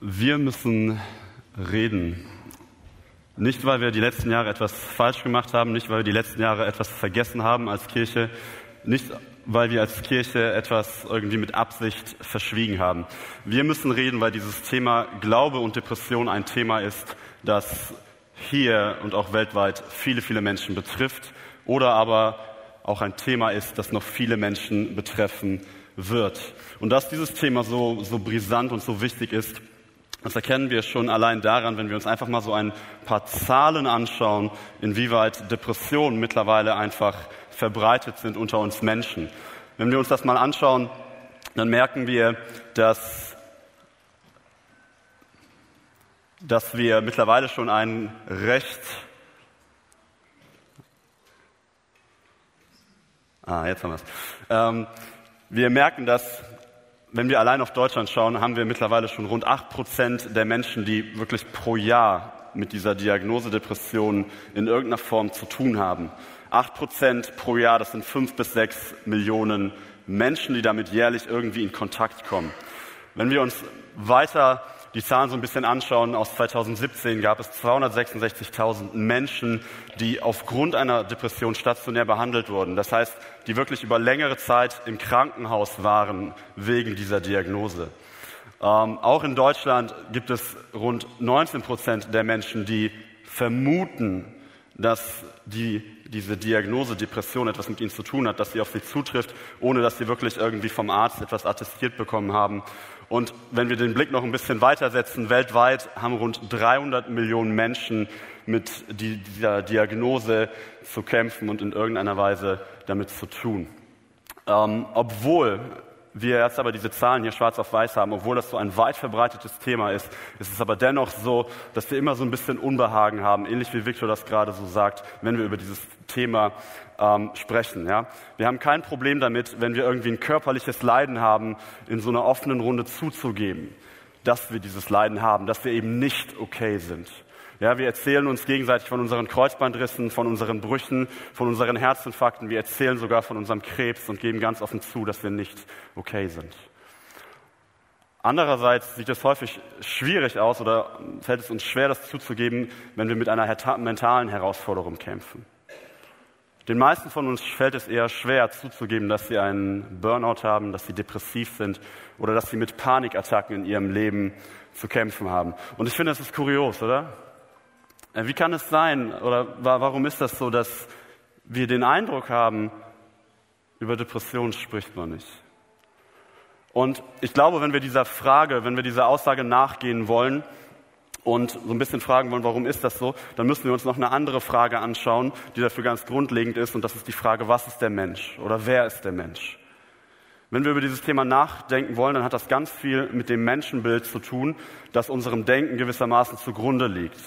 Wir müssen reden. Nicht, weil wir die letzten Jahre etwas falsch gemacht haben, nicht, weil wir die letzten Jahre etwas vergessen haben als Kirche, nicht, weil wir als Kirche etwas irgendwie mit Absicht verschwiegen haben. Wir müssen reden, weil dieses Thema Glaube und Depression ein Thema ist, das hier und auch weltweit viele, viele Menschen betrifft oder aber auch ein Thema ist, das noch viele Menschen betreffen wird. Und dass dieses Thema so, so brisant und so wichtig ist, das erkennen wir schon allein daran, wenn wir uns einfach mal so ein paar Zahlen anschauen, inwieweit Depressionen mittlerweile einfach verbreitet sind unter uns Menschen. Wenn wir uns das mal anschauen, dann merken wir, dass, dass wir mittlerweile schon ein recht Ah, jetzt haben wir es. Ähm, wir merken, dass wenn wir allein auf Deutschland schauen, haben wir mittlerweile schon rund acht Prozent der Menschen, die wirklich pro Jahr mit dieser Diagnose Depression in irgendeiner Form zu tun haben. Acht Prozent pro Jahr, das sind fünf bis sechs Millionen Menschen, die damit jährlich irgendwie in Kontakt kommen. Wenn wir uns weiter die Zahlen so ein bisschen anschauen, aus 2017 gab es 266.000 Menschen, die aufgrund einer Depression stationär behandelt wurden. Das heißt, die wirklich über längere Zeit im Krankenhaus waren wegen dieser Diagnose. Ähm, auch in Deutschland gibt es rund 19 Prozent der Menschen, die vermuten, dass die, diese Diagnose Depression etwas mit ihnen zu tun hat, dass sie auf sie zutrifft, ohne dass sie wirklich irgendwie vom Arzt etwas attestiert bekommen haben. Und wenn wir den Blick noch ein bisschen weitersetzen, weltweit haben rund 300 Millionen Menschen mit dieser Diagnose zu kämpfen und in irgendeiner Weise damit zu tun. Ähm, obwohl wir jetzt aber diese Zahlen hier schwarz auf weiß haben, obwohl das so ein weit verbreitetes Thema ist, ist es aber dennoch so, dass wir immer so ein bisschen Unbehagen haben, ähnlich wie Victor das gerade so sagt, wenn wir über dieses Thema ähm, sprechen. Ja? Wir haben kein Problem damit, wenn wir irgendwie ein körperliches Leiden haben, in so einer offenen Runde zuzugeben, dass wir dieses Leiden haben, dass wir eben nicht okay sind. Ja, wir erzählen uns gegenseitig von unseren Kreuzbandrissen, von unseren Brüchen, von unseren Herzinfarkten. Wir erzählen sogar von unserem Krebs und geben ganz offen zu, dass wir nicht okay sind. Andererseits sieht es häufig schwierig aus oder fällt es uns schwer, das zuzugeben, wenn wir mit einer mentalen Herausforderung kämpfen. Den meisten von uns fällt es eher schwer zuzugeben, dass sie einen Burnout haben, dass sie depressiv sind oder dass sie mit Panikattacken in ihrem Leben zu kämpfen haben. Und ich finde, das ist kurios, oder? Äh, wie kann es sein oder warum ist das so, dass wir den Eindruck haben, über Depressionen spricht man nicht? Und ich glaube, wenn wir dieser Frage, wenn wir dieser Aussage nachgehen wollen und so ein bisschen fragen wollen, warum ist das so, dann müssen wir uns noch eine andere Frage anschauen, die dafür ganz grundlegend ist. Und das ist die Frage, was ist der Mensch oder wer ist der Mensch? Wenn wir über dieses Thema nachdenken wollen, dann hat das ganz viel mit dem Menschenbild zu tun, das unserem Denken gewissermaßen zugrunde liegt.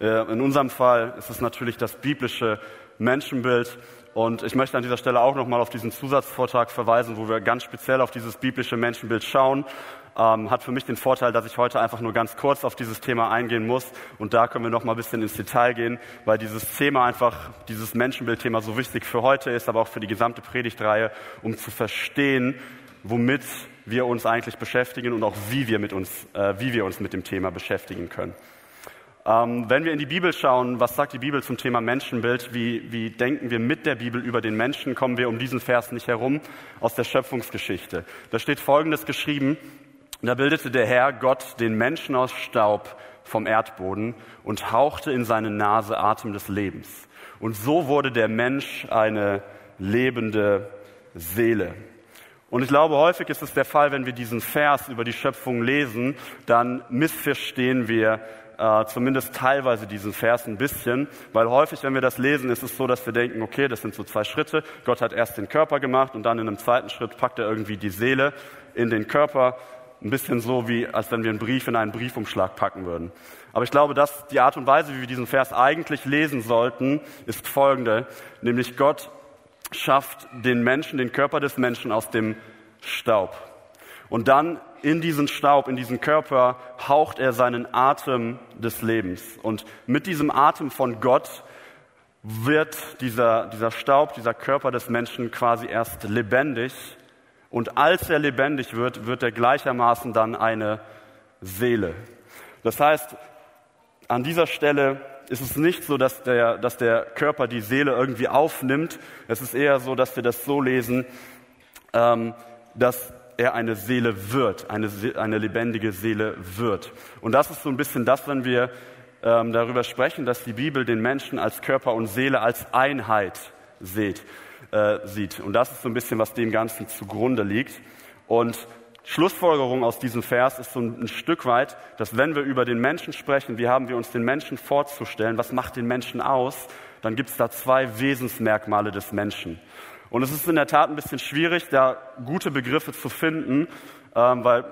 Äh, in unserem Fall ist es natürlich das biblische Menschenbild. Und ich möchte an dieser Stelle auch nochmal auf diesen Zusatzvortrag verweisen, wo wir ganz speziell auf dieses biblische Menschenbild schauen. Ähm, hat für mich den Vorteil, dass ich heute einfach nur ganz kurz auf dieses Thema eingehen muss. Und da können wir noch mal ein bisschen ins Detail gehen, weil dieses Thema einfach, dieses Menschenbildthema so wichtig für heute ist, aber auch für die gesamte Predigtreihe, um zu verstehen, womit wir uns eigentlich beschäftigen und auch wie wir, mit uns, äh, wie wir uns mit dem Thema beschäftigen können. Ähm, wenn wir in die Bibel schauen, was sagt die Bibel zum Thema Menschenbild? Wie, wie denken wir mit der Bibel über den Menschen? Kommen wir um diesen Vers nicht herum aus der Schöpfungsgeschichte. Da steht Folgendes geschrieben. Da bildete der Herr Gott den Menschen aus Staub vom Erdboden und hauchte in seine Nase Atem des Lebens. Und so wurde der Mensch eine lebende Seele. Und ich glaube, häufig ist es der Fall, wenn wir diesen Vers über die Schöpfung lesen, dann missverstehen wir äh, zumindest teilweise diesen Vers ein bisschen, weil häufig, wenn wir das lesen, ist es so, dass wir denken, okay, das sind so zwei Schritte. Gott hat erst den Körper gemacht und dann in einem zweiten Schritt packt er irgendwie die Seele in den Körper. Ein bisschen so, wie als wenn wir einen Brief in einen Briefumschlag packen würden. Aber ich glaube, dass die Art und Weise, wie wir diesen Vers eigentlich lesen sollten, ist folgende, nämlich Gott schafft den Menschen, den Körper des Menschen aus dem Staub. Und dann in diesen Staub, in diesen Körper haucht er seinen Atem des Lebens. Und mit diesem Atem von Gott wird dieser, dieser Staub, dieser Körper des Menschen quasi erst lebendig. Und als er lebendig wird, wird er gleichermaßen dann eine Seele. Das heißt, an dieser Stelle ist es nicht so, dass der, dass der Körper die Seele irgendwie aufnimmt. Es ist eher so, dass wir das so lesen, ähm, dass er eine Seele wird, eine, eine lebendige Seele wird. Und das ist so ein bisschen das, wenn wir ähm, darüber sprechen, dass die Bibel den Menschen als Körper und Seele als Einheit sieht, äh, sieht. Und das ist so ein bisschen, was dem Ganzen zugrunde liegt. Und Schlussfolgerung aus diesem Vers ist so ein Stück weit, dass wenn wir über den Menschen sprechen, wie haben wir uns den Menschen vorzustellen, was macht den Menschen aus, dann gibt es da zwei Wesensmerkmale des Menschen. Und es ist in der Tat ein bisschen schwierig, da gute Begriffe zu finden, ähm, weil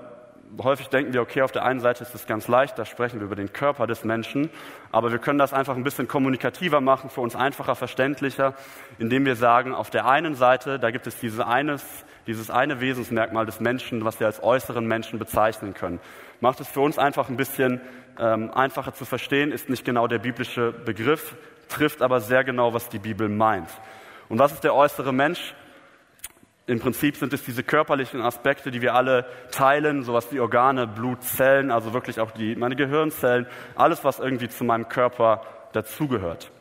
häufig denken wir, okay, auf der einen Seite ist es ganz leicht, da sprechen wir über den Körper des Menschen, aber wir können das einfach ein bisschen kommunikativer machen, für uns einfacher, verständlicher, indem wir sagen, auf der einen Seite, da gibt es diese eines, dieses eine Wesensmerkmal des Menschen, was wir als äußeren Menschen bezeichnen können. Macht es für uns einfach ein bisschen ähm, einfacher zu verstehen, ist nicht genau der biblische Begriff, trifft aber sehr genau, was die Bibel meint. Und was ist der äußere Mensch? Im Prinzip sind es diese körperlichen Aspekte, die wir alle teilen, sowas wie Organe, Blut, Zellen, also wirklich auch die, meine Gehirnzellen, alles, was irgendwie zu meinem Körper dazugehört.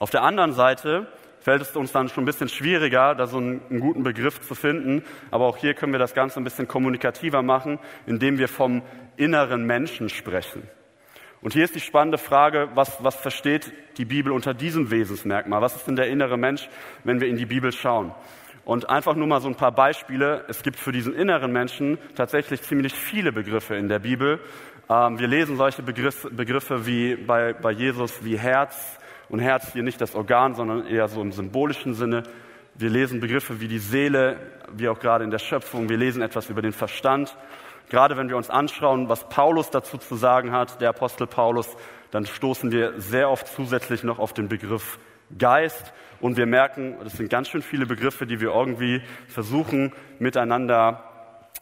Auf der anderen Seite fällt es uns dann schon ein bisschen schwieriger, da so einen, einen, guten Begriff zu finden. Aber auch hier können wir das Ganze ein bisschen kommunikativer machen, indem wir vom inneren Menschen sprechen. Und hier ist die spannende Frage, was, was versteht die Bibel unter diesem Wesensmerkmal? Was ist denn der innere Mensch, wenn wir in die Bibel schauen? Und einfach nur mal so ein paar Beispiele. Es gibt für diesen inneren Menschen tatsächlich ziemlich viele Begriffe in der Bibel. Ähm, wir lesen solche Begriffe, wie bei, bei Jesus wie Herz, und Herz hier nicht das Organ, sondern eher so im symbolischen Sinne. Wir lesen Begriffe wie die Seele, wie auch gerade in der Schöpfung. Wir lesen etwas über den Verstand. Gerade wenn wir uns anschauen, was Paulus dazu zu sagen hat, der Apostel Paulus, dann stoßen wir sehr oft zusätzlich noch auf den Begriff Geist. Und wir merken, das sind ganz schön viele Begriffe, die wir irgendwie versuchen miteinander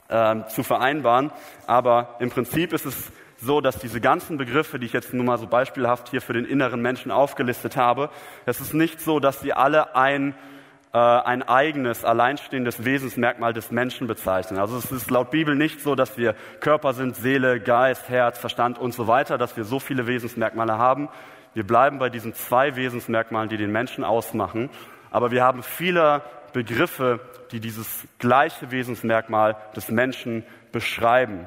äh, zu vereinbaren. Aber im Prinzip ist es so, dass diese ganzen Begriffe, die ich jetzt nur mal so beispielhaft hier für den inneren Menschen aufgelistet habe, es ist nicht so, dass sie alle ein, äh, ein eigenes, alleinstehendes Wesensmerkmal des Menschen bezeichnen. Also es ist laut Bibel nicht so, dass wir Körper sind, Seele, Geist, Herz, Verstand und so weiter, dass wir so viele Wesensmerkmale haben. Wir bleiben bei diesen zwei Wesensmerkmalen, die den Menschen ausmachen. Aber wir haben viele Begriffe, die dieses gleiche Wesensmerkmal des Menschen beschreiben.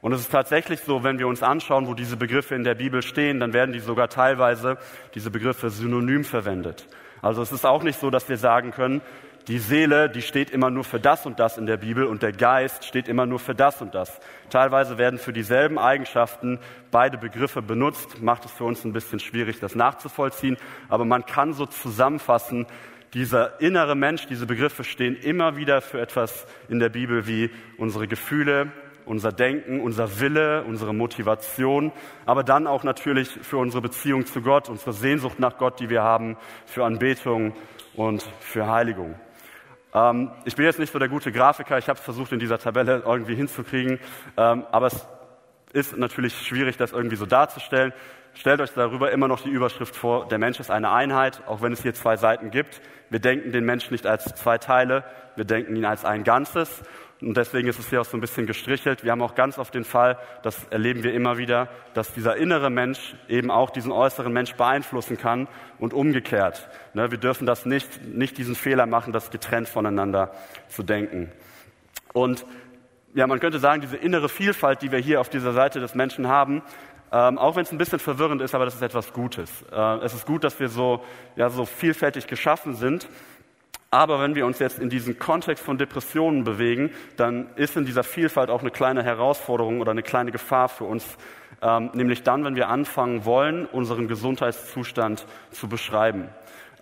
Und es ist tatsächlich so, wenn wir uns anschauen, wo diese Begriffe in der Bibel stehen, dann werden die sogar teilweise, diese Begriffe synonym verwendet. Also es ist auch nicht so, dass wir sagen können, die Seele, die steht immer nur für das und das in der Bibel und der Geist steht immer nur für das und das. Teilweise werden für dieselben Eigenschaften beide Begriffe benutzt, macht es für uns ein bisschen schwierig, das nachzuvollziehen, aber man kann so zusammenfassen, dieser innere Mensch, diese Begriffe stehen immer wieder für etwas in der Bibel wie unsere Gefühle, unser Denken, unser Wille, unsere Motivation, aber dann auch natürlich für unsere Beziehung zu Gott, unsere Sehnsucht nach Gott, die wir haben, für Anbetung und für Heiligung. Ähm, ich bin jetzt nicht so der gute Grafiker, ich habe es versucht in dieser Tabelle irgendwie hinzukriegen, ähm, aber es ist natürlich schwierig, das irgendwie so darzustellen. Stellt euch darüber immer noch die Überschrift vor, der Mensch ist eine Einheit, auch wenn es hier zwei Seiten gibt. Wir denken den Menschen nicht als zwei Teile, wir denken ihn als ein Ganzes. Und deswegen ist es hier auch so ein bisschen gestrichelt. Wir haben auch ganz oft den Fall, das erleben wir immer wieder, dass dieser innere Mensch eben auch diesen äußeren Mensch beeinflussen kann und umgekehrt. Ne, wir dürfen das nicht, nicht diesen Fehler machen, das getrennt voneinander zu denken. Und ja, man könnte sagen, diese innere Vielfalt, die wir hier auf dieser Seite des Menschen haben, ähm, auch wenn es ein bisschen verwirrend ist, aber das ist etwas Gutes. Äh, es ist gut, dass wir so, ja, so vielfältig geschaffen sind. Aber wenn wir uns jetzt in diesen Kontext von Depressionen bewegen, dann ist in dieser Vielfalt auch eine kleine Herausforderung oder eine kleine Gefahr für uns, ähm, nämlich dann, wenn wir anfangen wollen, unseren Gesundheitszustand zu beschreiben.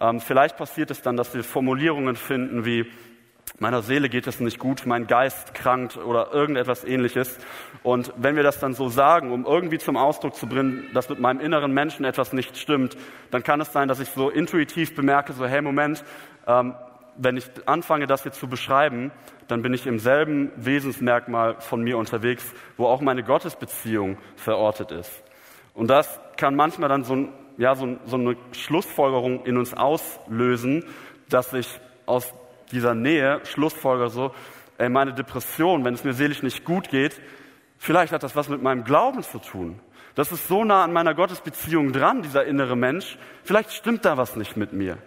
Ähm, vielleicht passiert es dann, dass wir Formulierungen finden wie meiner Seele geht es nicht gut, mein Geist krankt oder irgendetwas ähnliches. Und wenn wir das dann so sagen, um irgendwie zum Ausdruck zu bringen, dass mit meinem inneren Menschen etwas nicht stimmt, dann kann es sein, dass ich so intuitiv bemerke, so hey Moment, ähm, wenn ich anfange, das hier zu beschreiben, dann bin ich im selben Wesensmerkmal von mir unterwegs, wo auch meine Gottesbeziehung verortet ist. Und das kann manchmal dann so, ein, ja, so, so eine Schlussfolgerung in uns auslösen, dass ich aus dieser Nähe schlussfolger so, ey, meine Depression, wenn es mir seelisch nicht gut geht, vielleicht hat das was mit meinem Glauben zu tun. Das ist so nah an meiner Gottesbeziehung dran, dieser innere Mensch. Vielleicht stimmt da was nicht mit mir.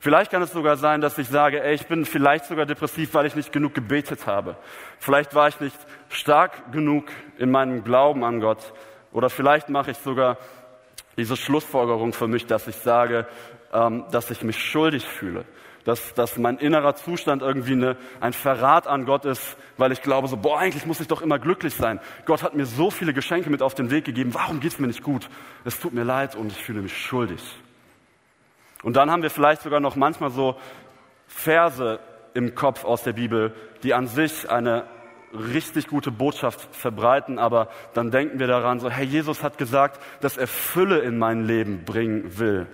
Vielleicht kann es sogar sein, dass ich sage, ey, ich bin vielleicht sogar depressiv, weil ich nicht genug gebetet habe. Vielleicht war ich nicht stark genug in meinem Glauben an Gott. Oder vielleicht mache ich sogar diese Schlussfolgerung für mich, dass ich sage, ähm, dass ich mich schuldig fühle. Dass, dass mein innerer Zustand irgendwie eine, ein Verrat an Gott ist, weil ich glaube so, boah, eigentlich muss ich doch immer glücklich sein. Gott hat mir so viele Geschenke mit auf den Weg gegeben. Warum geht es mir nicht gut? Es tut mir leid und ich fühle mich schuldig. Und dann haben wir vielleicht sogar noch manchmal so Verse im Kopf aus der Bibel, die an sich eine richtig gute Botschaft verbreiten, aber dann denken wir daran so, hey, Jesus hat gesagt, dass er Fülle in mein Leben bringen will.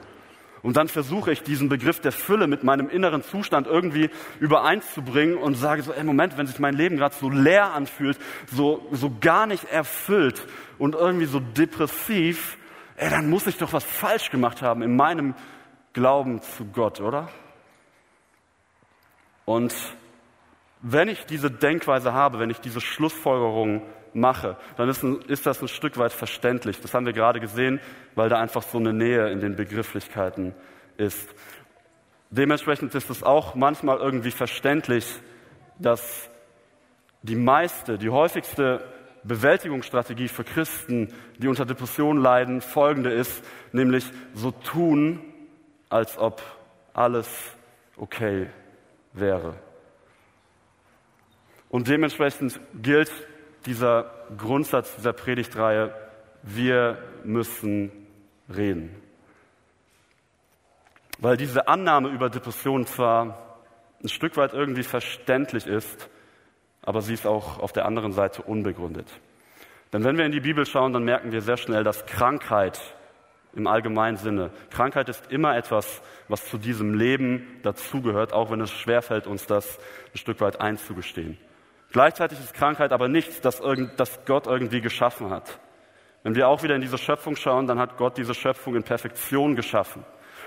Und dann versuche ich diesen Begriff der Fülle mit meinem inneren Zustand irgendwie übereinzubringen und sage so, ey, Moment, wenn sich mein Leben gerade so leer anfühlt, so, so gar nicht erfüllt und irgendwie so depressiv, ey, dann muss ich doch was falsch gemacht haben in meinem Glauben zu Gott, oder? Und wenn ich diese Denkweise habe, wenn ich diese Schlussfolgerung mache, dann ist, ein, ist, das ein Stück weit verständlich. Das haben wir gerade gesehen, weil da einfach so eine Nähe in den Begrifflichkeiten ist. Dementsprechend ist es auch manchmal irgendwie verständlich, dass die meiste, die häufigste Bewältigungsstrategie für Christen, die unter Depressionen leiden, folgende ist, nämlich so tun, als ob alles okay wäre. Und dementsprechend gilt dieser Grundsatz dieser Predigtreihe, wir müssen reden. Weil diese Annahme über Depressionen zwar ein Stück weit irgendwie verständlich ist, aber sie ist auch auf der anderen Seite unbegründet. Denn wenn wir in die Bibel schauen, dann merken wir sehr schnell, dass Krankheit im allgemeinen Sinne. Krankheit ist immer etwas, was zu diesem Leben dazugehört, auch wenn es schwerfällt, uns das ein Stück weit einzugestehen. Gleichzeitig ist Krankheit aber nichts, das, irgend, das Gott irgendwie geschaffen hat. Wenn wir auch wieder in diese Schöpfung schauen, dann hat Gott diese Schöpfung in Perfektion geschaffen.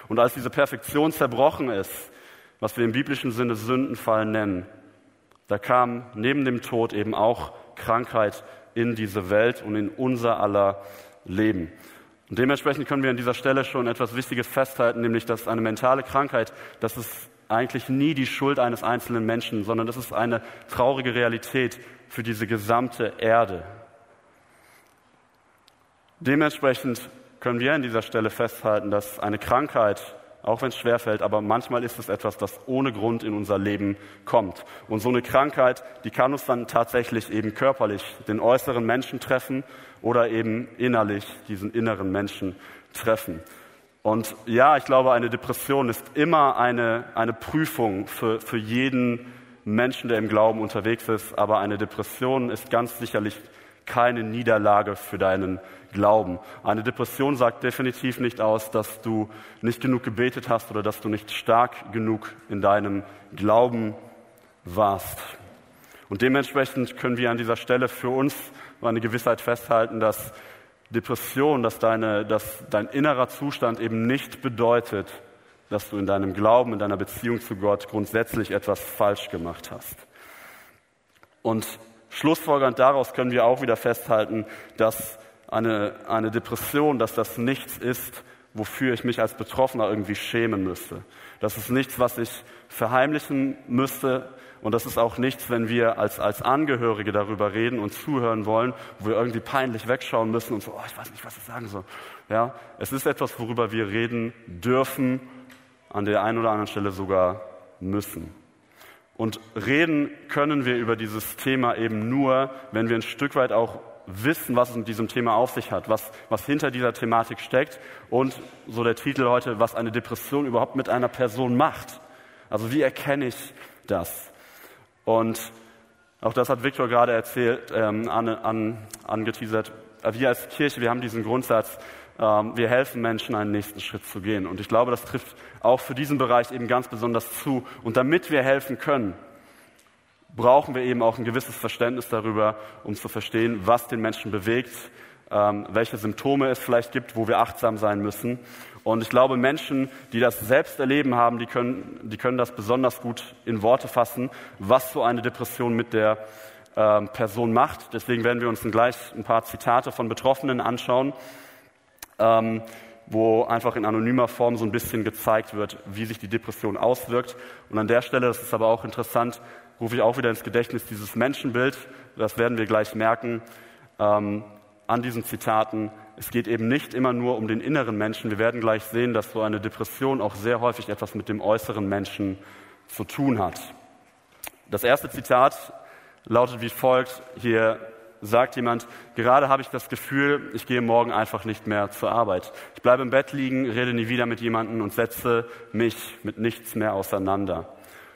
Und als diese Perfektion zerbrochen ist, was wir im biblischen Sinne Sündenfall nennen, da kam neben dem Tod eben auch Krankheit in diese Welt und in unser aller Leben. Und dementsprechend können wir an dieser Stelle schon etwas Wichtiges festhalten, nämlich dass eine mentale Krankheit, das ist eigentlich nie die Schuld eines einzelnen Menschen, sondern das ist eine traurige Realität für diese gesamte Erde. Dementsprechend können wir an dieser Stelle festhalten, dass eine Krankheit, auch wenn es schwerfällt, aber manchmal ist es etwas, das ohne Grund in unser Leben kommt. Und so eine Krankheit, die kann uns dann tatsächlich eben körperlich den äußeren Menschen treffen oder eben innerlich diesen inneren Menschen treffen. Und ja, ich glaube, eine Depression ist immer eine, eine Prüfung für, für jeden Menschen, der im Glauben unterwegs ist. Aber eine Depression ist ganz sicherlich keine Niederlage für deinen Glauben. Eine Depression sagt definitiv nicht aus, dass du nicht genug gebetet hast oder dass du nicht stark genug in deinem Glauben warst. Und dementsprechend können wir an dieser Stelle für uns eine Gewissheit festhalten, dass Depression, dass, deine, dass dein innerer Zustand eben nicht bedeutet, dass du in deinem Glauben, in deiner Beziehung zu Gott grundsätzlich etwas falsch gemacht hast. Und schlussfolgernd daraus können wir auch wieder festhalten, dass eine, eine Depression, dass das nichts ist, wofür ich mich als Betroffener irgendwie schämen müsste. Das ist nichts, was ich verheimlichen müsste, und das ist auch nichts, wenn wir als, als Angehörige darüber reden und zuhören wollen, wo wir irgendwie peinlich wegschauen müssen und so, oh, ich weiß nicht, was ich sagen soll. Ja, es ist etwas, worüber wir reden dürfen, an der einen oder anderen Stelle sogar müssen. Und reden können wir über dieses Thema eben nur, wenn wir ein Stück weit auch wissen, was es mit diesem Thema auf sich hat, was, was hinter dieser Thematik steckt und so der Titel heute, was eine Depression überhaupt mit einer Person macht. Also wie erkenne ich das? Und auch das hat Viktor gerade erzählt, ähm, an, an, angeteasert. Wir als Kirche, wir haben diesen Grundsatz, ähm, wir helfen Menschen, einen nächsten Schritt zu gehen. Und ich glaube, das trifft auch für diesen Bereich eben ganz besonders zu. Und damit wir helfen können, brauchen wir eben auch ein gewisses Verständnis darüber, um zu verstehen, was den Menschen bewegt, ähm, welche Symptome es vielleicht gibt, wo wir achtsam sein müssen. Und ich glaube, Menschen, die das selbst erleben haben, die können, die können das besonders gut in Worte fassen, was so eine Depression mit der ähm, Person macht. Deswegen werden wir uns gleich ein paar Zitate von Betroffenen anschauen, ähm, wo einfach in anonymer Form so ein bisschen gezeigt wird, wie sich die Depression auswirkt. Und an der Stelle, das ist aber auch interessant, rufe ich auch wieder ins Gedächtnis dieses Menschenbild. Das werden wir gleich merken ähm, an diesen Zitaten. Es geht eben nicht immer nur um den inneren Menschen. Wir werden gleich sehen, dass so eine Depression auch sehr häufig etwas mit dem äußeren Menschen zu tun hat. Das erste Zitat lautet wie folgt. Hier sagt jemand, gerade habe ich das Gefühl, ich gehe morgen einfach nicht mehr zur Arbeit. Ich bleibe im Bett liegen, rede nie wieder mit jemandem und setze mich mit nichts mehr auseinander.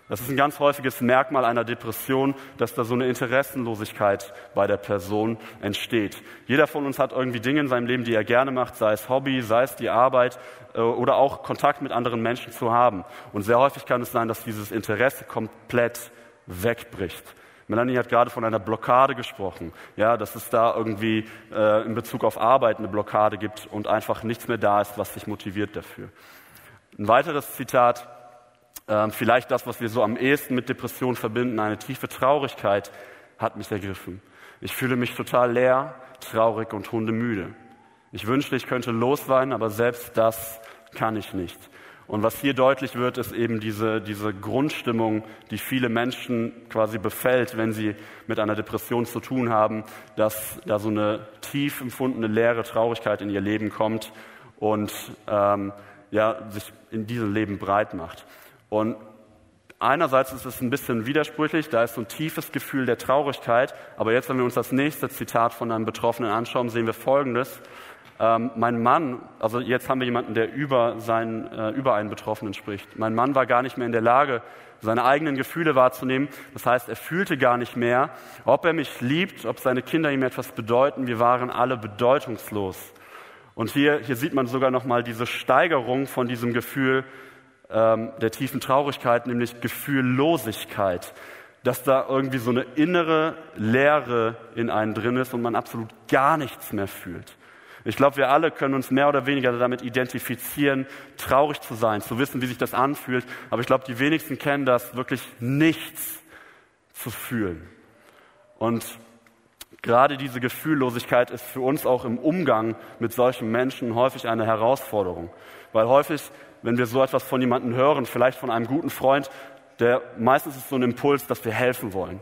Das ist ein ganz häufiges Merkmal einer Depression, dass da so eine Interessenlosigkeit bei der Person entsteht. Jeder von uns hat irgendwie Dinge in seinem Leben, die er gerne macht, sei es Hobby, sei es die Arbeit äh, oder auch Kontakt mit anderen Menschen zu haben. Und sehr häufig kann es sein, dass dieses Interesse komplett wegbricht. Melanie hat gerade von einer Blockade gesprochen, ja, dass es da irgendwie äh, in Bezug auf Arbeit eine Blockade gibt und einfach nichts mehr da ist, was dich motiviert dafür. Ein weiteres Zitat, vielleicht das, was wir so am ehesten mit Depression verbinden, eine tiefe Traurigkeit hat mich ergriffen. Ich fühle mich total leer, traurig und hundemüde. Ich wünschte, ich könnte losweinen, aber selbst das kann ich nicht. Und was hier deutlich wird, ist eben diese, diese Grundstimmung, die viele Menschen quasi befällt, wenn sie mit einer Depression zu tun haben, dass da so eine tief empfundene leere Traurigkeit in ihr Leben kommt und ähm, ja, sich in diesem Leben breit macht. Und einerseits ist es ein bisschen widersprüchlich, da ist so ein tiefes Gefühl der Traurigkeit, aber jetzt, wenn wir uns das nächste Zitat von einem Betroffenen anschauen, sehen wir Folgendes. Ähm, mein Mann, also jetzt haben wir jemanden, der über, seinen, äh, über einen Betroffenen spricht. Mein Mann war gar nicht mehr in der Lage, seine eigenen Gefühle wahrzunehmen. Das heißt, er fühlte gar nicht mehr, ob er mich liebt, ob seine Kinder ihm etwas bedeuten. Wir waren alle bedeutungslos. Und hier, hier sieht man sogar nochmal diese Steigerung von diesem Gefühl ähm, der tiefen Traurigkeit, nämlich Gefühllosigkeit. Dass da irgendwie so eine innere Leere in einen drin ist und man absolut gar nichts mehr fühlt. Ich glaube, wir alle können uns mehr oder weniger damit identifizieren, traurig zu sein, zu wissen, wie sich das anfühlt. Aber ich glaube, die wenigsten kennen das, wirklich nichts zu fühlen. Und gerade diese Gefühllosigkeit ist für uns auch im Umgang mit solchen Menschen häufig eine Herausforderung. Weil häufig, wenn wir so etwas von jemandem hören, vielleicht von einem guten Freund, der meistens ist so ein Impuls, dass wir helfen wollen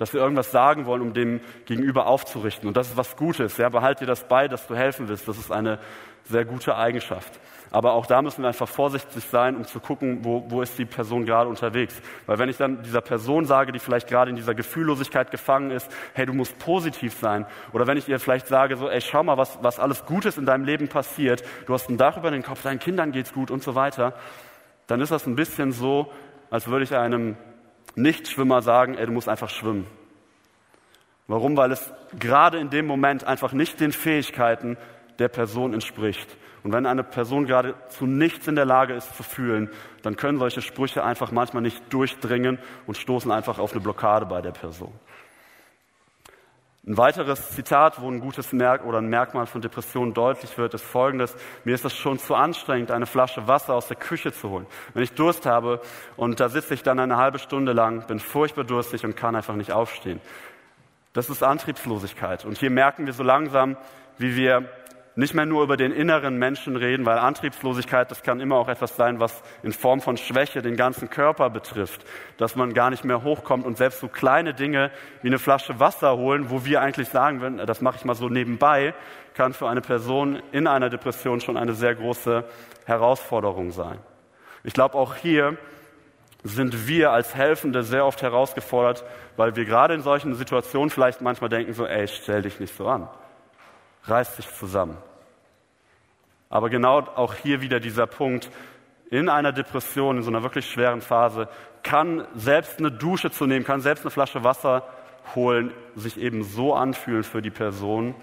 dass wir irgendwas sagen wollen, um dem Gegenüber aufzurichten. Und das ist was Gutes. Ja, behalt dir das bei, dass du helfen willst. Das ist eine sehr gute Eigenschaft. Aber auch da müssen wir einfach vorsichtig sein, um zu gucken, wo, wo ist die Person gerade unterwegs. Weil wenn ich dann dieser Person sage, die vielleicht gerade in dieser Gefühllosigkeit gefangen ist, hey, du musst positiv sein. Oder wenn ich ihr vielleicht sage, so, ey, schau mal, was, was alles Gutes in deinem Leben passiert. Du hast ein Dach über den Kopf, deinen Kindern geht's gut und so weiter. Dann ist das ein bisschen so, als würde ich einem Nichtschwimmer sagen, ey, du musst einfach schwimmen. Warum? Weil es gerade in dem Moment einfach nicht den Fähigkeiten der Person entspricht. Und wenn eine Person gerade zu nichts in der Lage ist zu fühlen, dann können solche Sprüche einfach manchmal nicht durchdringen und stoßen einfach auf eine Blockade bei der Person. Ein weiteres Zitat, wo ein gutes Merk oder ein Merkmal von Depressionen deutlich wird, ist folgendes. Mir ist es schon zu anstrengend, eine Flasche Wasser aus der Küche zu holen. Wenn ich Durst habe und da sitze ich dann eine halbe Stunde lang, bin furchtbar durstig und kann einfach nicht aufstehen. Das ist Antriebslosigkeit. Und hier merken wir so langsam, wie wir nicht mehr nur über den inneren Menschen reden, weil Antriebslosigkeit, das kann immer auch etwas sein, was in Form von Schwäche den ganzen Körper betrifft, dass man gar nicht mehr hochkommt und selbst so kleine Dinge wie eine Flasche Wasser holen, wo wir eigentlich sagen würden, das mache ich mal so nebenbei, kann für eine Person in einer Depression schon eine sehr große Herausforderung sein. Ich glaube, auch hier sind wir als Helfende sehr oft herausgefordert, weil wir gerade in solchen Situationen vielleicht manchmal denken so, ey, stell dich nicht so an. Reiß dich zusammen. Aber genau auch hier wieder dieser Punkt, in einer Depression, in so einer wirklich schweren Phase, kann selbst eine Dusche zu nehmen, kann selbst eine Flasche Wasser holen, sich eben so anfühlen für die Person,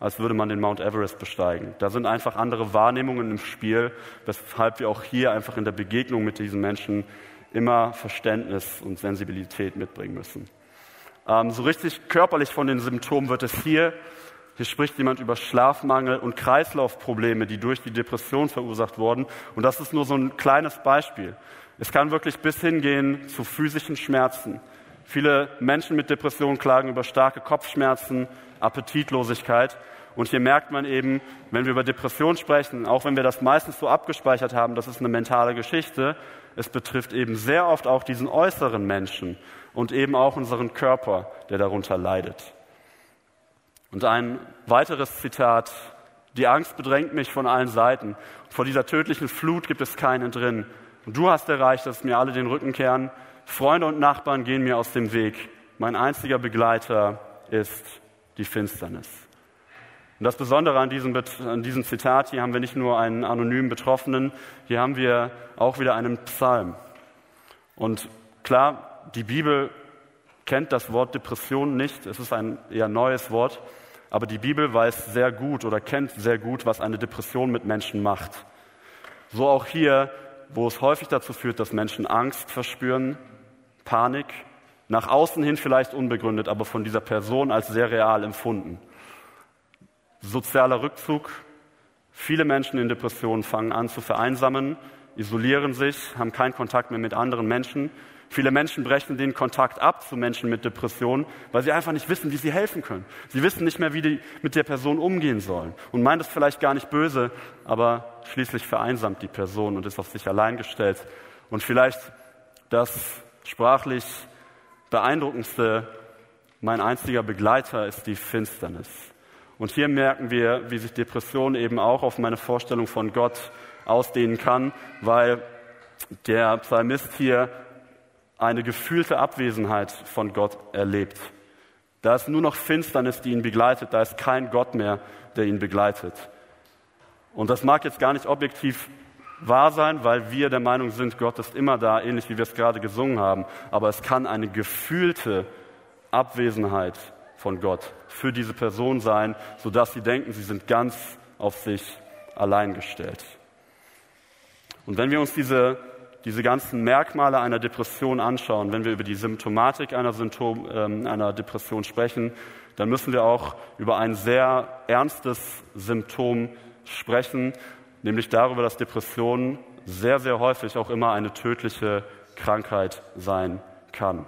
als würde man den Mount Everest besteigen. Da sind einfach andere Wahrnehmungen im Spiel, weshalb wir auch hier einfach in der Begegnung mit diesen Menschen immer Verständnis und Sensibilität mitbringen müssen. Ähm, so richtig körperlich von den Symptomen wird es hier hier spricht jemand über Schlafmangel und Kreislaufprobleme, die durch die Depression verursacht wurden. Und das ist nur so ein kleines Beispiel. Es kann wirklich bis hingehen zu physischen Schmerzen, Viele Menschen mit Depressionen klagen über starke Kopfschmerzen, Appetitlosigkeit. Und hier merkt man eben, wenn wir über Depression sprechen, auch wenn wir das meistens so abgespeichert haben, das ist eine mentale Geschichte, es betrifft eben sehr oft auch diesen äußeren Menschen und eben auch unseren Körper, der darunter leidet. Und ein weiteres Zitat, die Angst bedrängt mich von allen Seiten. Vor dieser tödlichen Flut gibt es keinen drin. Und du hast erreicht, dass mir alle den Rücken kehren. Freunde und Nachbarn gehen mir aus dem Weg. Mein einziger Begleiter ist die Finsternis. Und das Besondere an diesem, an diesem Zitat, hier haben wir nicht nur einen anonymen Betroffenen, hier haben wir auch wieder einen Psalm. Und klar, die Bibel kennt das Wort Depression nicht, es ist ein eher neues Wort, aber die Bibel weiß sehr gut oder kennt sehr gut, was eine Depression mit Menschen macht. So auch hier, wo es häufig dazu führt, dass Menschen Angst verspüren, Panik, nach außen hin vielleicht unbegründet, aber von dieser Person als sehr real empfunden sozialer Rückzug. Viele Menschen in Depressionen fangen an zu vereinsamen, isolieren sich, haben keinen Kontakt mehr mit anderen Menschen. Viele Menschen brechen den Kontakt ab zu Menschen mit Depressionen, weil sie einfach nicht wissen, wie sie helfen können. Sie wissen nicht mehr, wie die mit der Person umgehen sollen und meinen das vielleicht gar nicht böse, aber schließlich vereinsamt die Person und ist auf sich allein gestellt. Und vielleicht das sprachlich beeindruckendste, mein einziger Begleiter ist die Finsternis. Und hier merken wir, wie sich Depression eben auch auf meine Vorstellung von Gott ausdehnen kann, weil der Psalmist hier eine gefühlte Abwesenheit von Gott erlebt. Da ist nur noch Finsternis, die ihn begleitet, da ist kein Gott mehr, der ihn begleitet. Und das mag jetzt gar nicht objektiv wahr sein, weil wir der Meinung sind, Gott ist immer da, ähnlich wie wir es gerade gesungen haben. Aber es kann eine gefühlte Abwesenheit von Gott für diese Person sein, sodass sie denken, sie sind ganz auf sich allein gestellt. Und wenn wir uns diese, diese ganzen Merkmale einer Depression anschauen, wenn wir über die Symptomatik einer, Symptom, äh, einer Depression sprechen, dann müssen wir auch über ein sehr ernstes Symptom sprechen, nämlich darüber, dass Depression sehr, sehr häufig auch immer eine tödliche Krankheit sein kann.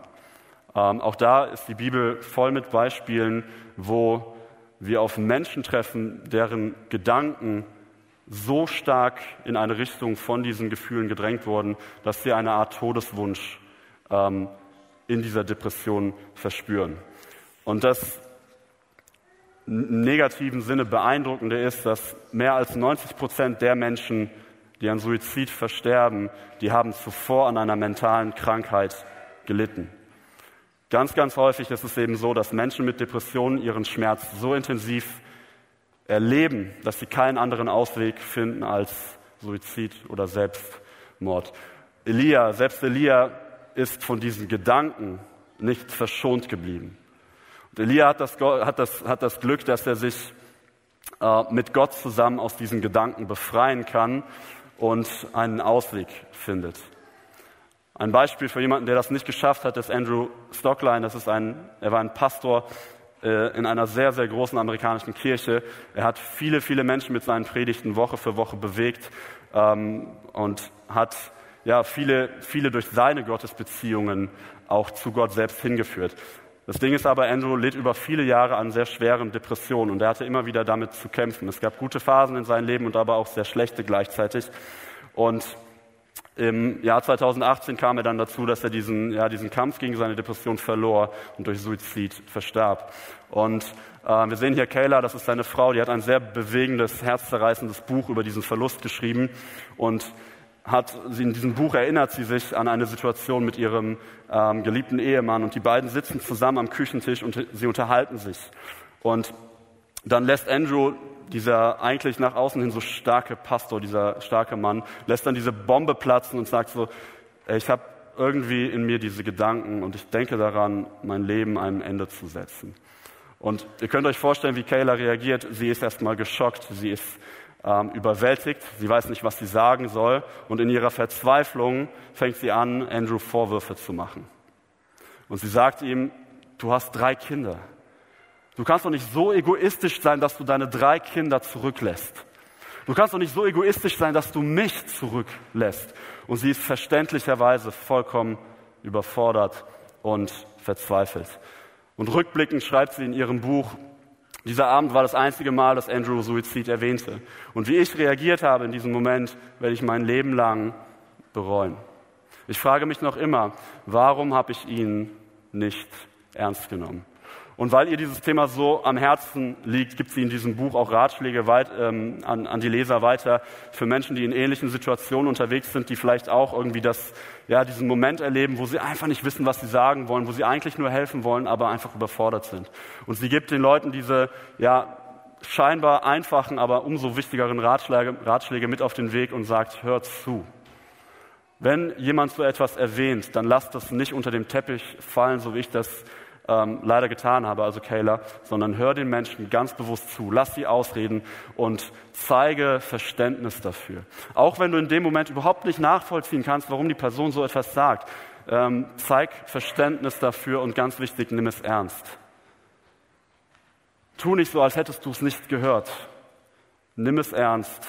Ähm, auch da ist die Bibel voll mit Beispielen, wo wir auf Menschen treffen, deren Gedanken so stark in eine Richtung von diesen Gefühlen gedrängt wurden, dass sie eine Art Todeswunsch ähm, in dieser Depression verspüren. Und das im negativen Sinne beeindruckende ist, dass mehr als 90 Prozent der Menschen, die an Suizid versterben, die haben zuvor an einer mentalen Krankheit gelitten. Ganz, ganz häufig ist es eben so, dass Menschen mit Depressionen ihren Schmerz so intensiv erleben, dass sie keinen anderen Ausweg finden als Suizid oder Selbstmord. Elia, selbst Elia ist von diesen Gedanken nicht verschont geblieben. Und Elia hat das, hat das, hat das Glück, dass er sich äh, mit Gott zusammen aus diesen Gedanken befreien kann und einen Ausweg findet. Ein Beispiel für jemanden, der das nicht geschafft hat, ist Andrew Stockline. Das ist ein, er war ein Pastor in einer sehr, sehr großen amerikanischen Kirche. Er hat viele, viele Menschen mit seinen Predigten Woche für Woche bewegt ähm, und hat ja, viele, viele durch seine Gottesbeziehungen auch zu Gott selbst hingeführt. Das Ding ist aber, Andrew litt über viele Jahre an sehr schweren Depressionen und er hatte immer wieder damit zu kämpfen. Es gab gute Phasen in seinem Leben und aber auch sehr schlechte gleichzeitig. Und im Jahr 2018 kam er dann dazu, dass er diesen, ja, diesen Kampf gegen seine Depression verlor und durch Suizid verstarb. Und äh, wir sehen hier Kayla, das ist seine Frau, die hat ein sehr bewegendes, herzzerreißendes Buch über diesen Verlust geschrieben und hat sie in diesem Buch erinnert sie sich an eine Situation mit ihrem ähm, geliebten Ehemann und die beiden sitzen zusammen am Küchentisch und sie unterhalten sich. Und dann lässt Andrew dieser eigentlich nach außen hin so starke Pastor, dieser starke Mann, lässt dann diese Bombe platzen und sagt so, ich habe irgendwie in mir diese Gedanken und ich denke daran, mein Leben einem Ende zu setzen. Und ihr könnt euch vorstellen, wie Kayla reagiert. Sie ist erstmal geschockt, sie ist ähm, überwältigt, sie weiß nicht, was sie sagen soll. Und in ihrer Verzweiflung fängt sie an, Andrew Vorwürfe zu machen. Und sie sagt ihm, du hast drei Kinder. Du kannst doch nicht so egoistisch sein, dass du deine drei Kinder zurücklässt. Du kannst doch nicht so egoistisch sein, dass du mich zurücklässt. Und sie ist verständlicherweise vollkommen überfordert und verzweifelt. Und rückblickend schreibt sie in ihrem Buch, dieser Abend war das einzige Mal, dass Andrew Suizid erwähnte. Und wie ich reagiert habe in diesem Moment, werde ich mein Leben lang bereuen. Ich frage mich noch immer, warum habe ich ihn nicht ernst genommen? Und weil ihr dieses Thema so am Herzen liegt, gibt sie in diesem Buch auch Ratschläge weit, ähm, an, an die Leser weiter für Menschen, die in ähnlichen Situationen unterwegs sind, die vielleicht auch irgendwie das, ja, diesen Moment erleben, wo sie einfach nicht wissen, was sie sagen wollen, wo sie eigentlich nur helfen wollen, aber einfach überfordert sind. Und sie gibt den Leuten diese, ja, scheinbar einfachen, aber umso wichtigeren Ratschläge, Ratschläge mit auf den Weg und sagt, hört zu. Wenn jemand so etwas erwähnt, dann lasst das nicht unter dem Teppich fallen, so wie ich das ähm, leider getan habe, also Kayla, sondern hör den Menschen ganz bewusst zu, lass sie ausreden und zeige Verständnis dafür. Auch wenn du in dem Moment überhaupt nicht nachvollziehen kannst, warum die Person so etwas sagt, ähm, zeig Verständnis dafür und ganz wichtig, nimm es ernst. Tu nicht so, als hättest du es nicht gehört. Nimm es ernst.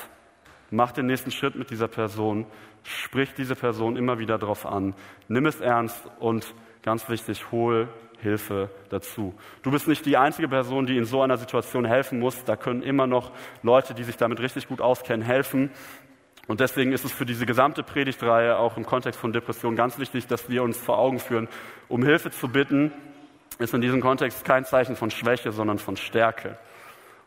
Mach den nächsten Schritt mit dieser Person. Sprich diese Person immer wieder darauf an. Nimm es ernst und ganz wichtig, hol Hilfe dazu. Du bist nicht die einzige Person, die in so einer Situation helfen muss. Da können immer noch Leute, die sich damit richtig gut auskennen, helfen. Und deswegen ist es für diese gesamte Predigtreihe auch im Kontext von Depression ganz wichtig, dass wir uns vor Augen führen, um Hilfe zu bitten, ist in diesem Kontext kein Zeichen von Schwäche, sondern von Stärke.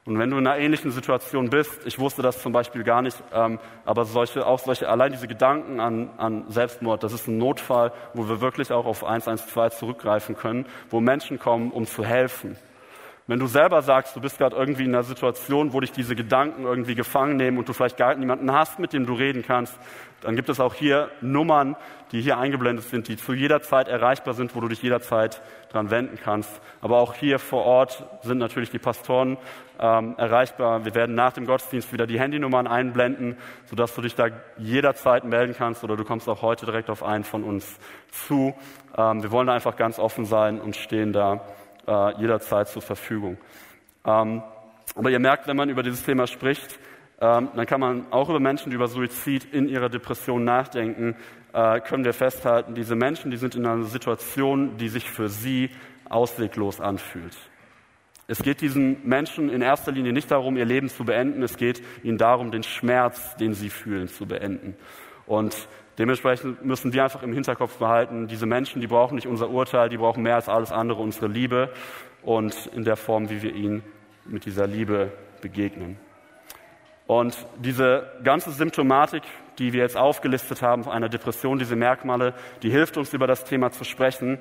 Und wenn du in einer ähnlichen Situation bist, ich wusste das zum Beispiel gar nicht, ähm, aber solche, auch solche, allein diese Gedanken an, an Selbstmord, das ist ein Notfall, wo wir wirklich auch auf 112 zurückgreifen können, wo Menschen kommen, um zu helfen. Wenn du selber sagst, du bist gerade irgendwie in einer Situation, wo dich diese Gedanken irgendwie gefangen nehmen und du vielleicht gar niemanden hast, mit dem du reden kannst, dann gibt es auch hier Nummern, die hier eingeblendet sind, die zu jeder Zeit erreichbar sind, wo du dich jederzeit dran wenden kannst. Aber auch hier vor Ort sind natürlich die Pastoren ähm, erreichbar. Wir werden nach dem Gottesdienst wieder die Handynummern einblenden, sodass du dich da jederzeit melden kannst oder du kommst auch heute direkt auf einen von uns zu. Ähm, wir wollen da einfach ganz offen sein und stehen da äh, jederzeit zur Verfügung. Ähm, aber ihr merkt, wenn man über dieses Thema spricht, ähm, dann kann man auch über Menschen, die über Suizid in ihrer Depression nachdenken, äh, können wir festhalten, diese Menschen, die sind in einer Situation, die sich für sie ausweglos anfühlt. Es geht diesen Menschen in erster Linie nicht darum, ihr Leben zu beenden, es geht ihnen darum, den Schmerz, den sie fühlen, zu beenden. Und dementsprechend müssen wir einfach im Hinterkopf behalten, diese Menschen, die brauchen nicht unser Urteil, die brauchen mehr als alles andere unsere Liebe und in der Form, wie wir ihnen mit dieser Liebe begegnen. Und diese ganze Symptomatik, die wir jetzt aufgelistet haben einer Depression, diese Merkmale, die hilft uns über das Thema zu sprechen.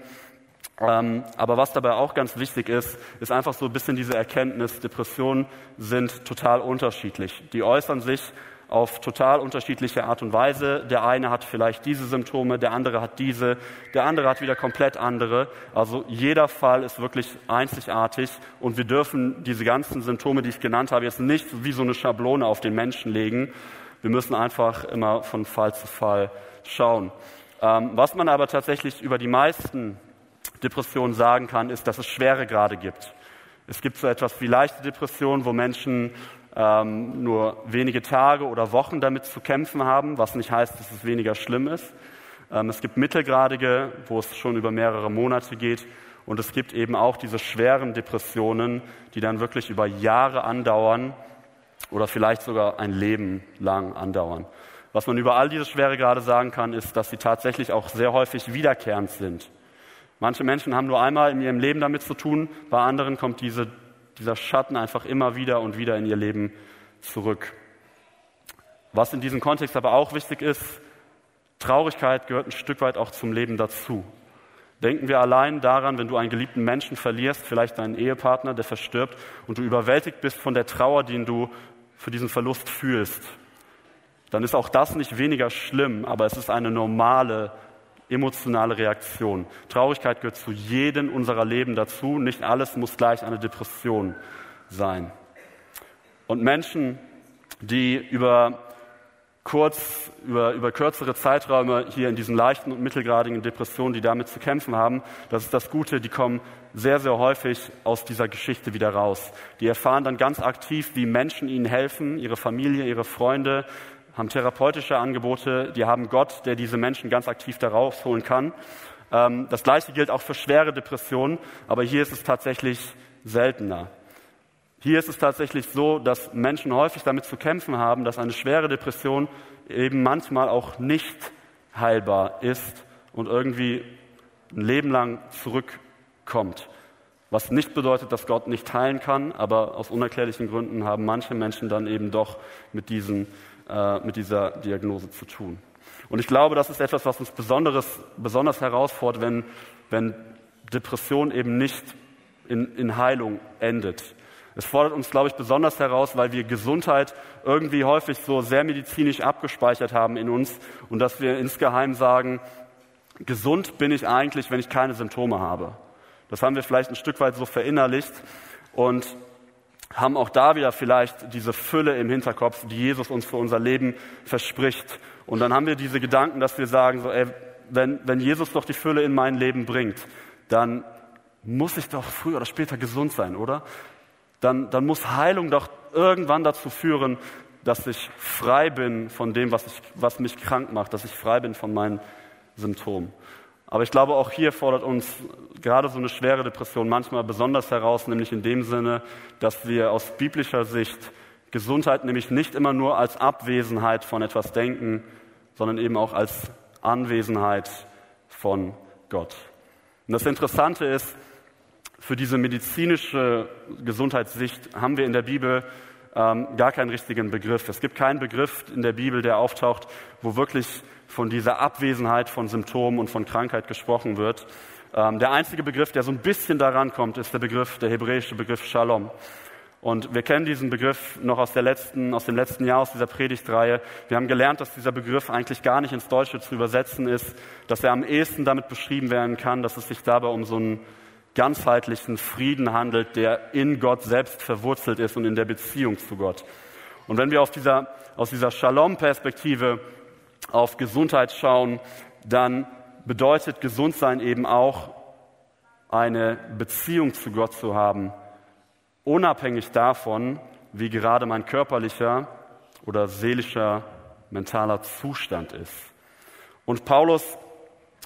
Ähm, aber was dabei auch ganz wichtig ist, ist einfach so ein bisschen diese Erkenntnis, Depressionen sind total unterschiedlich. Die äußern sich auf total unterschiedliche Art und Weise. Der eine hat vielleicht diese Symptome, der andere hat diese, der andere hat wieder komplett andere. Also jeder Fall ist wirklich einzigartig und wir dürfen diese ganzen Symptome, die ich genannt habe, jetzt nicht wie so eine Schablone auf den Menschen legen. Wir müssen einfach immer von Fall zu Fall schauen. Ähm, was man aber tatsächlich über die meisten Depressionen sagen kann, ist, dass es Schweregrade gibt. Es gibt so etwas wie leichte Depressionen, wo Menschen ähm, nur wenige Tage oder Wochen damit zu kämpfen haben, was nicht heißt, dass es weniger schlimm ist. Ähm, es gibt mittelgradige, wo es schon über mehrere Monate geht. Und es gibt eben auch diese schweren Depressionen, die dann wirklich über Jahre andauern oder vielleicht sogar ein Leben lang andauern. Was man über all diese Schweregrade sagen kann, ist, dass sie tatsächlich auch sehr häufig wiederkehrend sind. Manche Menschen haben nur einmal in ihrem Leben damit zu tun, bei anderen kommt diese dieser Schatten einfach immer wieder und wieder in ihr Leben zurück. Was in diesem Kontext aber auch wichtig ist, Traurigkeit gehört ein Stück weit auch zum Leben dazu. Denken wir allein daran, wenn du einen geliebten Menschen verlierst, vielleicht deinen Ehepartner, der verstirbt, und du überwältigt bist von der Trauer, die du für diesen Verlust fühlst, dann ist auch das nicht weniger schlimm, aber es ist eine normale emotionale Reaktion. Traurigkeit gehört zu jedem unserer Leben dazu. Nicht alles muss gleich eine Depression sein. Und Menschen, die über kurz, über, über kürzere Zeiträume hier in diesen leichten und mittelgradigen Depressionen, die damit zu kämpfen haben, das ist das Gute, die kommen sehr, sehr häufig aus dieser Geschichte wieder raus. Die erfahren dann ganz aktiv, wie Menschen ihnen helfen, ihre Familie, ihre Freunde, haben therapeutische Angebote, die haben Gott, der diese Menschen ganz aktiv da rausholen kann. Ähm, das gleiche gilt auch für schwere Depressionen, aber hier ist es tatsächlich seltener. Hier ist es tatsächlich so, dass Menschen häufig damit zu kämpfen haben, dass eine schwere Depression eben manchmal auch nicht heilbar ist und irgendwie ein Leben lang zurückkommt. Was nicht bedeutet, dass Gott nicht heilen kann, aber aus unerklärlichen Gründen haben manche Menschen dann eben doch mit, diesen, äh, mit dieser Diagnose zu tun. Und ich glaube, das ist etwas, was uns Besonderes, besonders herausfordert, wenn, wenn Depression eben nicht in, in Heilung endet. Es fordert uns, glaube ich, besonders heraus, weil wir Gesundheit irgendwie häufig so sehr medizinisch abgespeichert haben in uns und dass wir insgeheim sagen, gesund bin ich eigentlich, wenn ich keine Symptome habe. Das haben wir vielleicht ein Stück weit so verinnerlicht und haben auch da wieder vielleicht diese Fülle im Hinterkopf, die Jesus uns für unser Leben verspricht. Und dann haben wir diese Gedanken, dass wir sagen, so, ey, wenn, wenn Jesus doch die Fülle in mein Leben bringt, dann muss ich doch früher oder später gesund sein, oder? Dann, dann muss Heilung doch irgendwann dazu führen, dass ich frei bin von dem, was, ich, was mich krank macht, dass ich frei bin von meinen Symptomen. Aber ich glaube, auch hier fordert uns gerade so eine schwere Depression manchmal besonders heraus, nämlich in dem Sinne, dass wir aus biblischer Sicht Gesundheit nämlich nicht immer nur als Abwesenheit von etwas denken, sondern eben auch als Anwesenheit von Gott. Und das Interessante ist, für diese medizinische Gesundheitssicht haben wir in der Bibel ähm, gar keinen richtigen Begriff. Es gibt keinen Begriff in der Bibel, der auftaucht, wo wirklich von dieser Abwesenheit von Symptomen und von Krankheit gesprochen wird. Ähm, der einzige Begriff, der so ein bisschen daran kommt, ist der Begriff, der hebräische Begriff Shalom. Und wir kennen diesen Begriff noch aus, der letzten, aus dem letzten Jahr, aus dieser Predigtreihe. Wir haben gelernt, dass dieser Begriff eigentlich gar nicht ins Deutsche zu übersetzen ist, dass er am ehesten damit beschrieben werden kann, dass es sich dabei um so einen ganzheitlichen Frieden handelt, der in Gott selbst verwurzelt ist und in der Beziehung zu Gott. Und wenn wir aus dieser, aus dieser Shalom-Perspektive auf Gesundheit schauen, dann bedeutet Gesundsein eben auch, eine Beziehung zu Gott zu haben, unabhängig davon, wie gerade mein körperlicher oder seelischer, mentaler Zustand ist. Und Paulus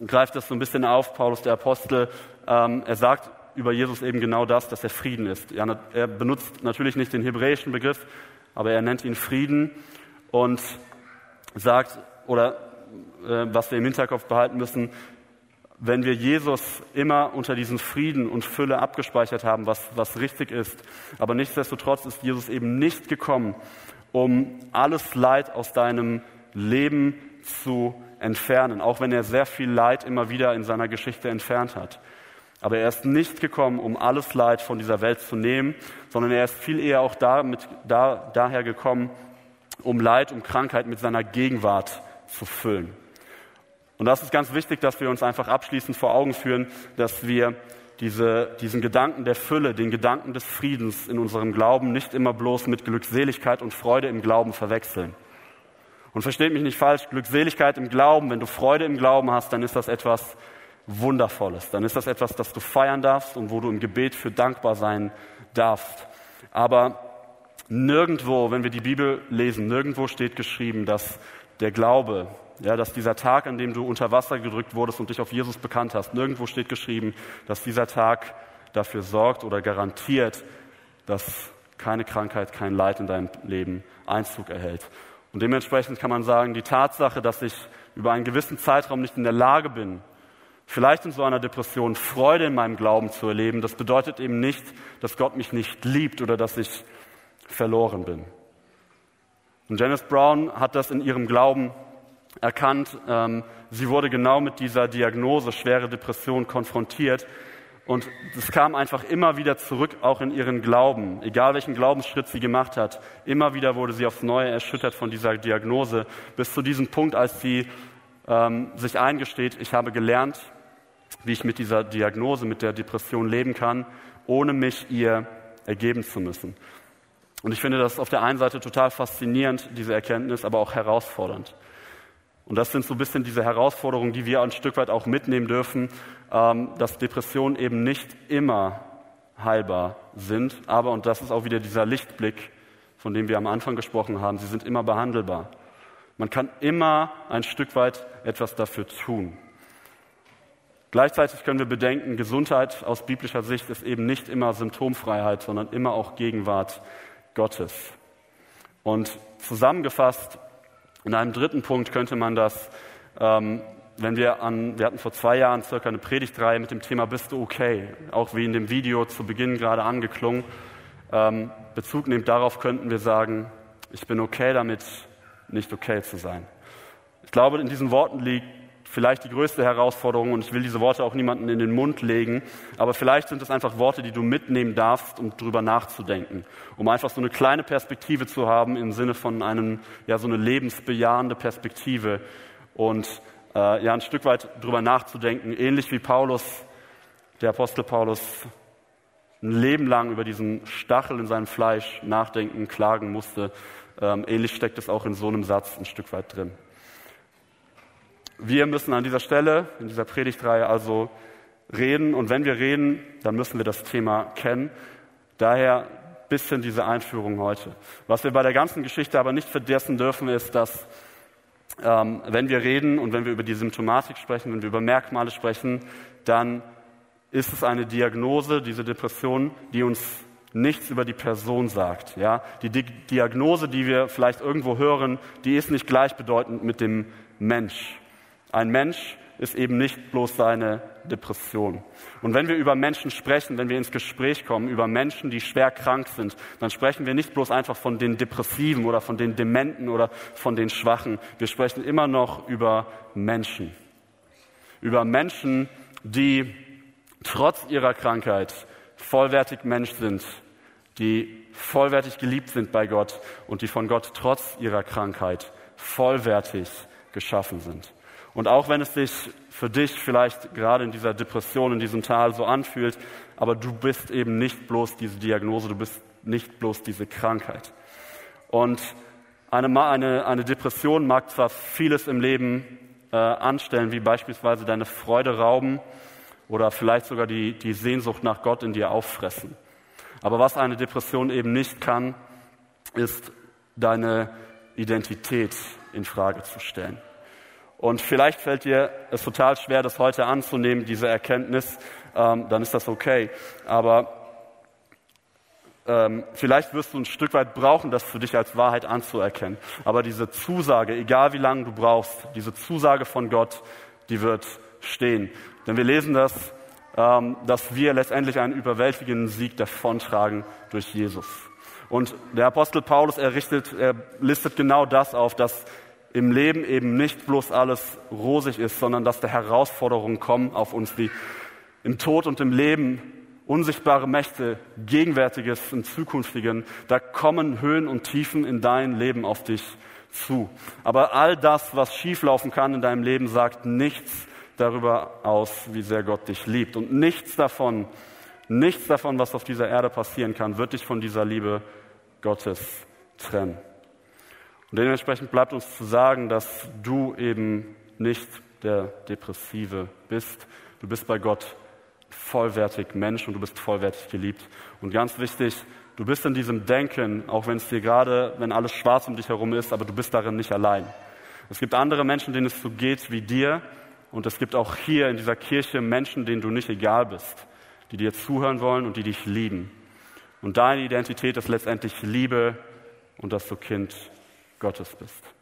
greift das so ein bisschen auf, Paulus der Apostel, ähm, er sagt über Jesus eben genau das, dass er Frieden ist. Ja, er benutzt natürlich nicht den hebräischen Begriff, aber er nennt ihn Frieden und sagt, oder äh, was wir im Hinterkopf behalten müssen, wenn wir Jesus immer unter diesen Frieden und Fülle abgespeichert haben, was, was richtig ist. Aber nichtsdestotrotz ist Jesus eben nicht gekommen, um alles Leid aus deinem Leben zu entfernen, auch wenn er sehr viel Leid immer wieder in seiner Geschichte entfernt hat. Aber er ist nicht gekommen, um alles Leid von dieser Welt zu nehmen, sondern er ist viel eher auch damit, da, daher gekommen, um Leid, um Krankheit mit seiner Gegenwart zu füllen. Und das ist ganz wichtig, dass wir uns einfach abschließend vor Augen führen, dass wir diese, diesen Gedanken der Fülle, den Gedanken des Friedens in unserem Glauben nicht immer bloß mit Glückseligkeit und Freude im Glauben verwechseln. Und versteht mich nicht falsch, Glückseligkeit im Glauben, wenn du Freude im Glauben hast, dann ist das etwas, Wundervolles. Dann ist das etwas, das du feiern darfst und wo du im Gebet für dankbar sein darfst. Aber nirgendwo, wenn wir die Bibel lesen, nirgendwo steht geschrieben, dass der Glaube, ja, dass dieser Tag, an dem du unter Wasser gedrückt wurdest und dich auf Jesus bekannt hast, nirgendwo steht geschrieben, dass dieser Tag dafür sorgt oder garantiert, dass keine Krankheit, kein Leid in deinem Leben Einzug erhält. Und dementsprechend kann man sagen, die Tatsache, dass ich über einen gewissen Zeitraum nicht in der Lage bin, vielleicht in so einer Depression Freude in meinem Glauben zu erleben, das bedeutet eben nicht, dass Gott mich nicht liebt oder dass ich verloren bin. Und Janice Brown hat das in ihrem Glauben erkannt. Ähm, sie wurde genau mit dieser Diagnose schwere Depression konfrontiert. Und es kam einfach immer wieder zurück, auch in ihren Glauben, egal welchen Glaubensschritt sie gemacht hat. Immer wieder wurde sie aufs Neue erschüttert von dieser Diagnose, bis zu diesem Punkt, als sie ähm, sich eingesteht, ich habe gelernt, wie ich mit dieser Diagnose, mit der Depression leben kann, ohne mich ihr ergeben zu müssen. Und ich finde das auf der einen Seite total faszinierend, diese Erkenntnis, aber auch herausfordernd. Und das sind so ein bisschen diese Herausforderungen, die wir ein Stück weit auch mitnehmen dürfen, ähm, dass Depressionen eben nicht immer heilbar sind, aber, und das ist auch wieder dieser Lichtblick, von dem wir am Anfang gesprochen haben, sie sind immer behandelbar. Man kann immer ein Stück weit etwas dafür tun. Gleichzeitig können wir bedenken, Gesundheit aus biblischer Sicht ist eben nicht immer Symptomfreiheit, sondern immer auch Gegenwart Gottes. Und zusammengefasst, in einem dritten Punkt könnte man das, ähm, wenn wir an, wir hatten vor zwei Jahren circa eine Predigtreihe mit dem Thema Bist du okay? Auch wie in dem Video zu Beginn gerade angeklungen. Ähm, Bezug nehmt darauf könnten wir sagen, ich bin okay damit, nicht okay zu sein. Ich glaube, in diesen Worten liegt vielleicht die größte Herausforderung und ich will diese Worte auch niemandem in den Mund legen, aber vielleicht sind es einfach Worte, die du mitnehmen darfst, um drüber nachzudenken, um einfach so eine kleine Perspektive zu haben im Sinne von einem, ja, so eine lebensbejahende Perspektive und äh, ja, ein Stück weit drüber nachzudenken, ähnlich wie Paulus, der Apostel Paulus, ein Leben lang über diesen Stachel in seinem Fleisch nachdenken, klagen musste. Ähm, ähnlich steckt es auch in so einem Satz ein Stück weit drin. Wir müssen an dieser Stelle, in dieser Predigtreihe also reden. Und wenn wir reden, dann müssen wir das Thema kennen. Daher bisschen diese Einführung heute. Was wir bei der ganzen Geschichte aber nicht vergessen dürfen, ist, dass ähm, wenn wir reden und wenn wir über die Symptomatik sprechen, wenn wir über Merkmale sprechen, dann ist es eine Diagnose, diese Depression, die uns nichts über die Person sagt. Ja? Die Di Diagnose, die wir vielleicht irgendwo hören, die ist nicht gleichbedeutend mit dem Mensch. Ein Mensch ist eben nicht bloß seine Depression. Und wenn wir über Menschen sprechen, wenn wir ins Gespräch kommen, über Menschen, die schwer krank sind, dann sprechen wir nicht bloß einfach von den Depressiven oder von den Dementen oder von den Schwachen. Wir sprechen immer noch über Menschen. Über Menschen, die trotz ihrer Krankheit vollwertig Mensch sind, die vollwertig geliebt sind bei Gott und die von Gott trotz ihrer Krankheit vollwertig geschaffen sind. Und auch wenn es sich für dich vielleicht gerade in dieser Depression, in diesem Tal so anfühlt, aber du bist eben nicht bloß diese Diagnose, du bist nicht bloß diese Krankheit. Und eine, eine, eine Depression mag zwar vieles im Leben äh, anstellen, wie beispielsweise deine Freude rauben oder vielleicht sogar die, die Sehnsucht nach Gott in dir auffressen. Aber was eine Depression eben nicht kann, ist deine Identität in Frage zu stellen. Und vielleicht fällt dir es total schwer, das heute anzunehmen, diese Erkenntnis, ähm, dann ist das okay. Aber ähm, vielleicht wirst du ein Stück weit brauchen, das für dich als Wahrheit anzuerkennen. Aber diese Zusage, egal wie lange du brauchst, diese Zusage von Gott, die wird stehen. Denn wir lesen das, ähm, dass wir letztendlich einen überwältigenden Sieg davontragen durch Jesus. Und der Apostel Paulus, er, richtet, er listet genau das auf, dass im Leben eben nicht bloß alles rosig ist, sondern dass da Herausforderungen kommen auf uns, die im Tod und im Leben unsichtbare Mächte, Gegenwärtiges und Zukünftigen, da kommen Höhen und Tiefen in dein Leben auf dich zu. Aber all das, was schieflaufen kann in deinem Leben, sagt nichts darüber aus, wie sehr Gott dich liebt. Und nichts davon, nichts davon, was auf dieser Erde passieren kann, wird dich von dieser Liebe Gottes trennen. Und dementsprechend bleibt uns zu sagen, dass du eben nicht der Depressive bist. Du bist bei Gott vollwertig Mensch und du bist vollwertig geliebt. Und ganz wichtig, du bist in diesem Denken, auch wenn es dir gerade, wenn alles schwarz um dich herum ist, aber du bist darin nicht allein. Es gibt andere Menschen, denen es so geht wie dir. Und es gibt auch hier in dieser Kirche Menschen, denen du nicht egal bist, die dir zuhören wollen und die dich lieben. Und deine Identität ist letztendlich Liebe und dass du Kind Gottes bist.